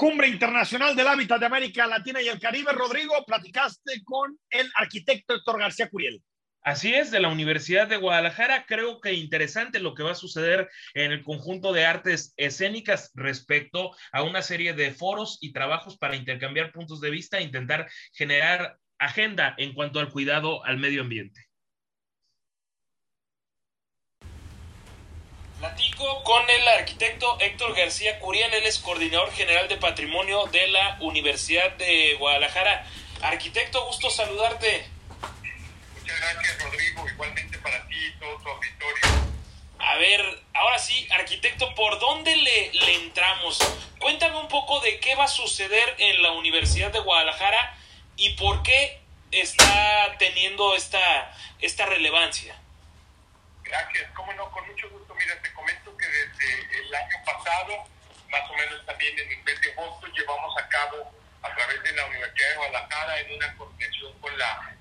Cumbre Internacional del Hábitat de América Latina y el Caribe. Rodrigo, platicaste con el arquitecto Héctor García Curiel. Así es, de la Universidad de Guadalajara. Creo que interesante lo que va a suceder en el conjunto de artes escénicas respecto a una serie de foros y trabajos para intercambiar puntos de vista e intentar generar agenda en cuanto al cuidado al medio ambiente. Platico con el arquitecto Héctor García Curiel, él es coordinador general de patrimonio de la Universidad de Guadalajara. Arquitecto, gusto saludarte. Muchas gracias, Rodrigo. Igualmente para ti y todo tu auditorio. A ver, ahora sí, arquitecto, ¿por dónde le, le entramos? Cuéntame un poco de qué va a suceder en la Universidad de Guadalajara y por qué está teniendo esta, esta relevancia. Gracias, cómo no, con mucho gusto. Mira, te comento que desde el año pasado, más o menos también en el mes de agosto, llevamos a cabo a través de la Universidad de Guadalajara en una coordinación con la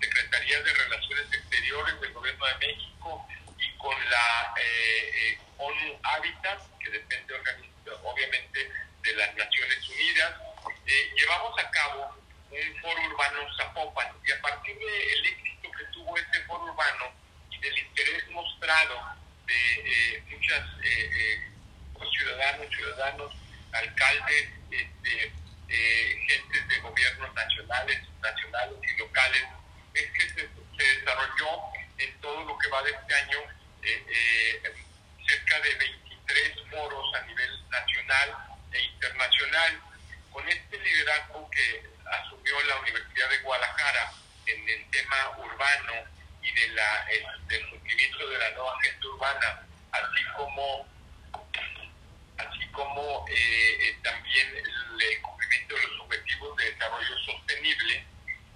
Secretaría de Relaciones Exteriores del Gobierno de México y con la eh, eh, ONU Habitat, que depende obviamente de las Naciones Unidas, eh, llevamos a cabo un foro urbano Zapopan y a partir del éxito que tuvo este foro urbano, del interés mostrado de eh, muchas eh, eh, ciudadanos, ciudadanos, alcaldes, este, gentes de gobiernos nacionales, nacionales y locales, es que se, desarrolló en todo lo que va de este año cerca de 23 foros a nivel nacional e internacional. Con este liderazgo que asumió la Universidad de Guadalajara en el tema urbano, de la, del cumplimiento de la nueva agenda urbana, así como, así como eh, eh, también el, cumplimiento de los objetivos de desarrollo sostenible,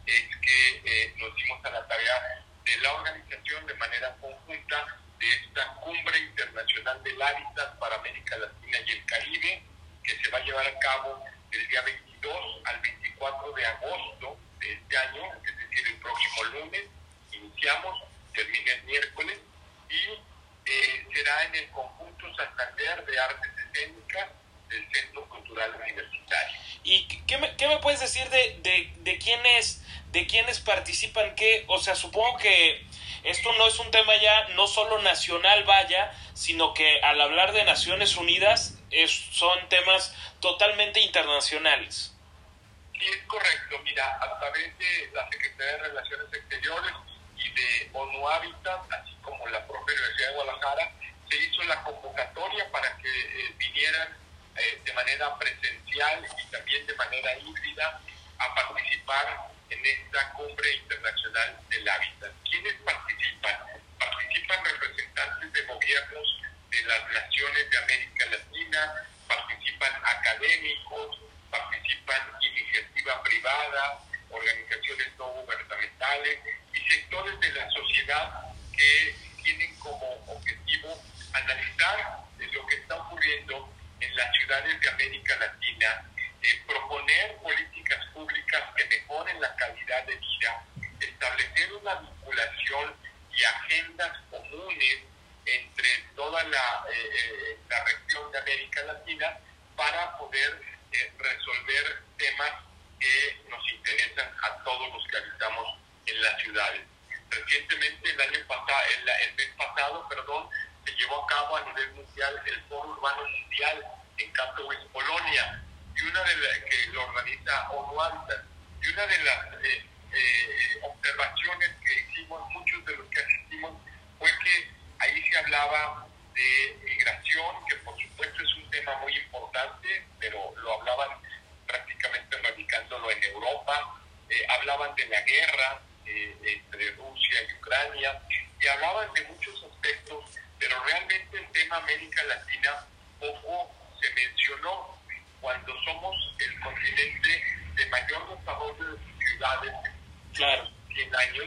es que eh, nos dimos a la tarea de la organización de manera conjunta de esta cumbre internacional del hábitat para América Latina y el Caribe, que se va a llevar a cabo del día 22 al 24 de agosto de este año, es decir, el próximo lunes, iniciamos, termina el miércoles y eh, será en el conjunto Santander de Artes Escénicas del Centro Cultural Universitario. ¿Y qué me, qué me puedes decir de, de, quiénes, de quiénes participan? ¿Qué? O sea, supongo que esto no es un tema ya no solo nacional, vaya, sino que al hablar de Naciones Unidas es, son temas totalmente internacionales. Sí, es correcto. Mira, a través de la Secretaría de Relaciones Exteriores y de ONU Habitat, así como la propia Universidad de Guadalajara, se hizo la convocatoria para que eh, vinieran de manera presencial y también de manera híbrida a participar en esta cumbre internacional del hábitat. ¿Quiénes participan? Participan representantes de gobiernos de las naciones de América Latina, participan académicos, participan iniciativa privada, organizaciones no gubernamentales, sectores de la sociedad que tienen como objetivo analizar lo que está ocurriendo en las ciudades de América Latina, eh, proponer políticas públicas que la calidad de vida, establecer una vinculación y agendas comunes entre toda la, eh, eh, la región de América Latina para poder resolver temas que nos interesan a todos los que habitamos en las ciudades. Recientemente, el año pasado, el, mes pasado, perdón, se llevó a cabo a nivel mundial el Foro Urbano Mundial en Katowice, Polonia, y una de las que lo organiza ONU Habitat. Y una de las eh, eh, observaciones que hicimos, muchos de los que asistimos, fue que ahí se hablaba de migración, que por supuesto es un tema muy importante, pero lo hablaban prácticamente radicándolo en Europa, eh, hablaban de la guerra, eh, entre Rusia y Ucrania, y hablaban de muchos aspectos, pero realmente el tema América Latina poco se mencionó cuando somos el continente de mayor desarrollo de ciudades claro. 100 años,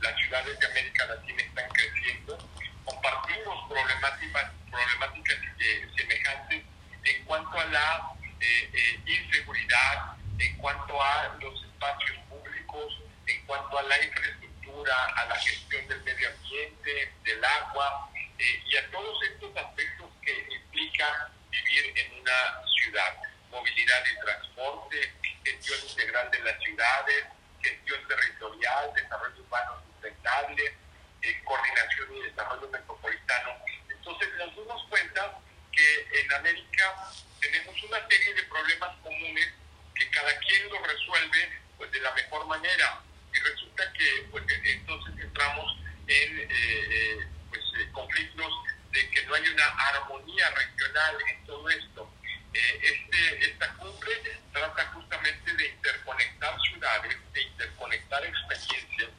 las ciudades de América Latina están creciendo, compartimos problemáticas, problemáticas eh, semejantes en cuanto a la eh, inseguridad, en cuanto a los espacios públicos, en cuanto a la infraestructura, a la gestión del medio ambiente, del agua eh, y a todos estos aspectos que implica vivir en una ciudad. movilidad y transporte, gestión integral de las ciudades, gestión territorial, desarrollo urbano sustentable, eh, coordinación y desarrollo metropolitano. Entonces nos dimos cuenta que en América tenemos una serie de problemas comunes que los resuelve pues de la mejor manera y resulta que pues entonces entramos en eh, eh, pues, conflictos de que no hay una armonía regional en todo esto. este, esta cumbre trata justamente de interconectar ciudades, de interconectar experiencias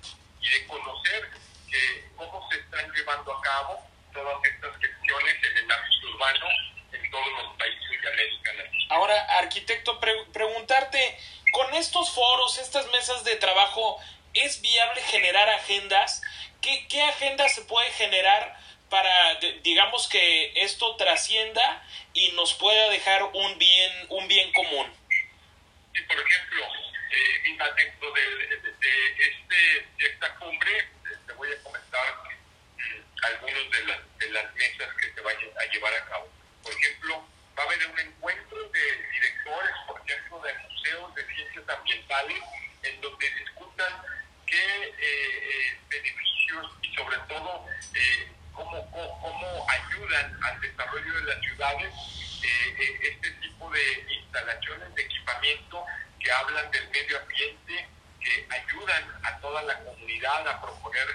y de conocer que, cómo se están llevando a cabo todas estas gestiones en el ámbito urbano en todos los países de América Latina. Ahora, arquitecto, con foros, estas mesas de trabajo, ¿es viable generar agendas? ¿Qué, qué agendas se puede generar para, digamos, que esto trascienda y nos pueda dejar un bien, un bien común? Sí, por ejemplo, eh, dentro de, este, de esta cumbre, te voy a comentar mm, algunos de las, de las mesas que se vayan a llevar a cabo. Por ejemplo, va a haber un encuentro de directores, por de de ciencias ambientales, en donde discutan qué eh, eh, beneficios y sobre todo eh, cómo, cómo, ayudan al desarrollo de las ciudades este tipo de instalaciones de equipamiento que hablan del medio ambiente, que ayudan a toda la comunidad a proponer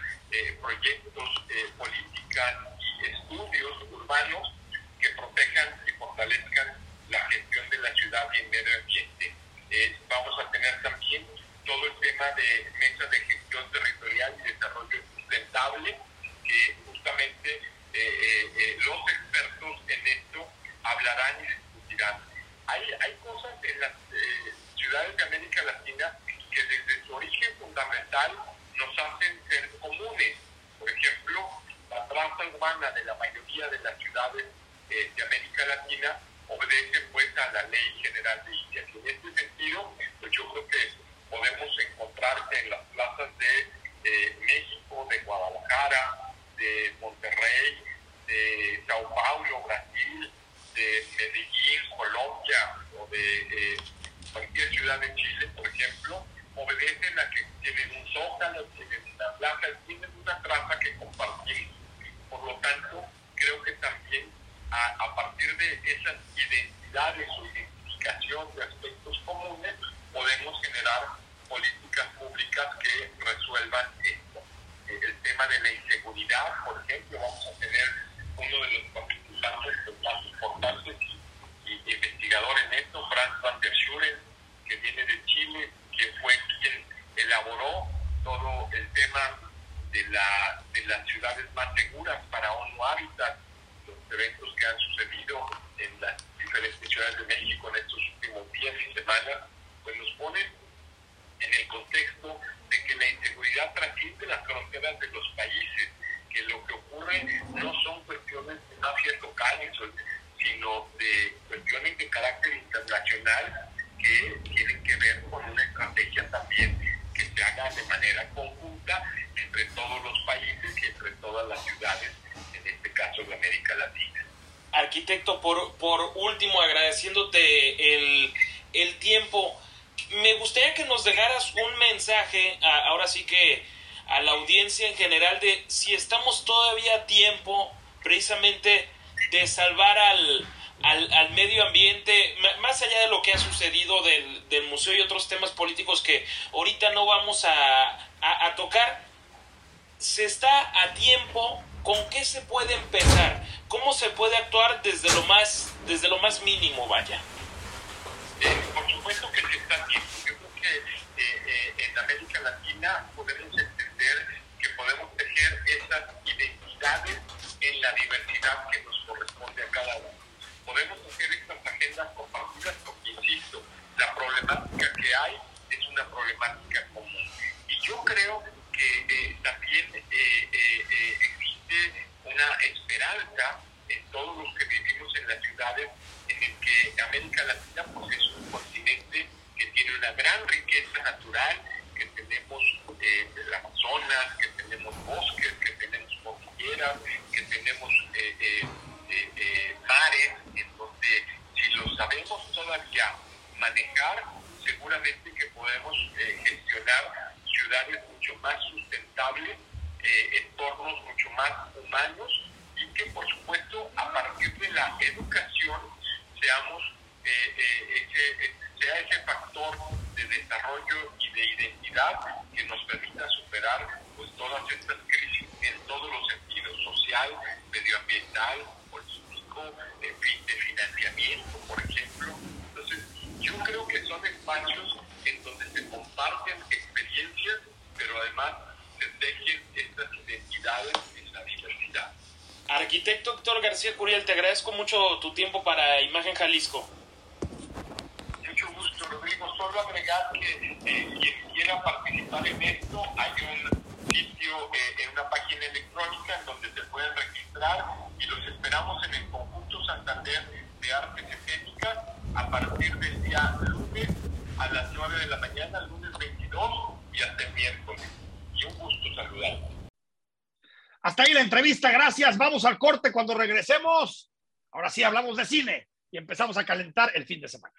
proyectos, políticas y estudios urbanos que protejan y fortalezcan la gestión de la ciudad y el medio ambiente. Eh, vamos a tener también todo el tema de mesa de gestión territorial y desarrollo sustentable, que justamente eh, eh, los expertos en esto hablarán y discutirán. Hay, hay cosas en las ciudades de América Latina que desde su origen nos hacen ser comunes. Por ejemplo, la traza urbana de la mayoría de las ciudades eh, de América Latina obedece pues a la Ley General de Indias. En este sentido, pues yo creo que podemos encontrarse en las plazas de México, de Guadalajara, de Monterrey, de Sao Paulo, Brasil, de Medellín, Colombia, o de eh, cualquier ciudad de Chile, por ejemplo, obedecen a que tienen un zócalo, tienen una plaza, tienen una traza que compartimos. Por lo tanto, creo que también a, partir de esas identidades o identificación de aspectos comunes, podemos generar políticas públicas que resuelvan esto. Eh, el tema de la inseguridad, por ejemplo, vamos a tener uno de los participantes más importantes y, investigador en esto, Franz van der Schuren, que viene de Chile, que fue quien elaboró todo el tema de, la, de las ciudades más seguras para ONU Habitat, eventos que han sucedido en las diferentes ciudades de México en estos últimos días y semanas, pues nos ponen en el contexto de que la inseguridad trasciende las fronteras de los países, que lo que ocurre no son cuestiones de mafias locales, sino de cuestiones de carácter internacional que tienen que ver con una estrategia también que se haga de manera conjunta entre todos los países y entre todas las ciudades caso de América Latina. Arquitecto, por, por último, agradeciéndote el, el tiempo, me gustaría que nos dejaras un mensaje, ahora sí que a la audiencia en general, de si estamos todavía a tiempo precisamente de salvar al, al, al, medio ambiente, más allá de lo que ha sucedido del, del, museo y otros temas políticos que ahorita no vamos a, a, a tocar, se está a tiempo ¿con qué se puede empezar? ¿Cómo se puede actuar desde lo más, desde lo más mínimo, vaya? Eh, por supuesto que se está haciendo. Yo creo que eh, eh, en América Latina podemos entender que podemos tejer esas identidades en la diversidad que nos corresponde a cada uno. Podemos hacer estas agendas compartidas porque, insisto, la problemática que hay es una problemática común. Y yo creo que también una esperanza en todos los que vivimos en las ciudades, en el que América Latina pues, es un continente que tiene una gran riqueza natural, que tenemos eh, el Amazonas, que tenemos bosques, que tenemos cordilleras, que tenemos eh, eh, eh, mares, en donde si lo sabemos todavía manejar, seguramente que podemos eh, gestionar ciudades mucho más sustentables, eh, entornos mucho más humanos y que por supuesto a partir de la educación seamos eh, ese, sea ese factor de desarrollo y que nos permita superar pues todas estas crisis en todos los sentidos, social, medioambiental, político, de, de financiamiento, por ejemplo. Entonces, yo creo que son espacios en donde se comparten experiencias, pero además se tejen estas identidades en la diversidad. Arquitecto Héctor García Curiel, te agradezco mucho tu tiempo para Imagen Jalisco. Mucho gusto, Rodrigo. Solo agregar que eh, quiera participar en esto, hay un sitio, eh, en una página electrónica en donde se pueden registrar y los esperamos en el conjunto Santander de Artes Escénicas a partir del día lunes a las 9 de la mañana, lunes 22 y hasta el miércoles. Y un gusto saludar. Hasta ahí la entrevista, gracias. Vamos al corte cuando regresemos. Ahora sí hablamos de cine y empezamos a calentar el fin de semana.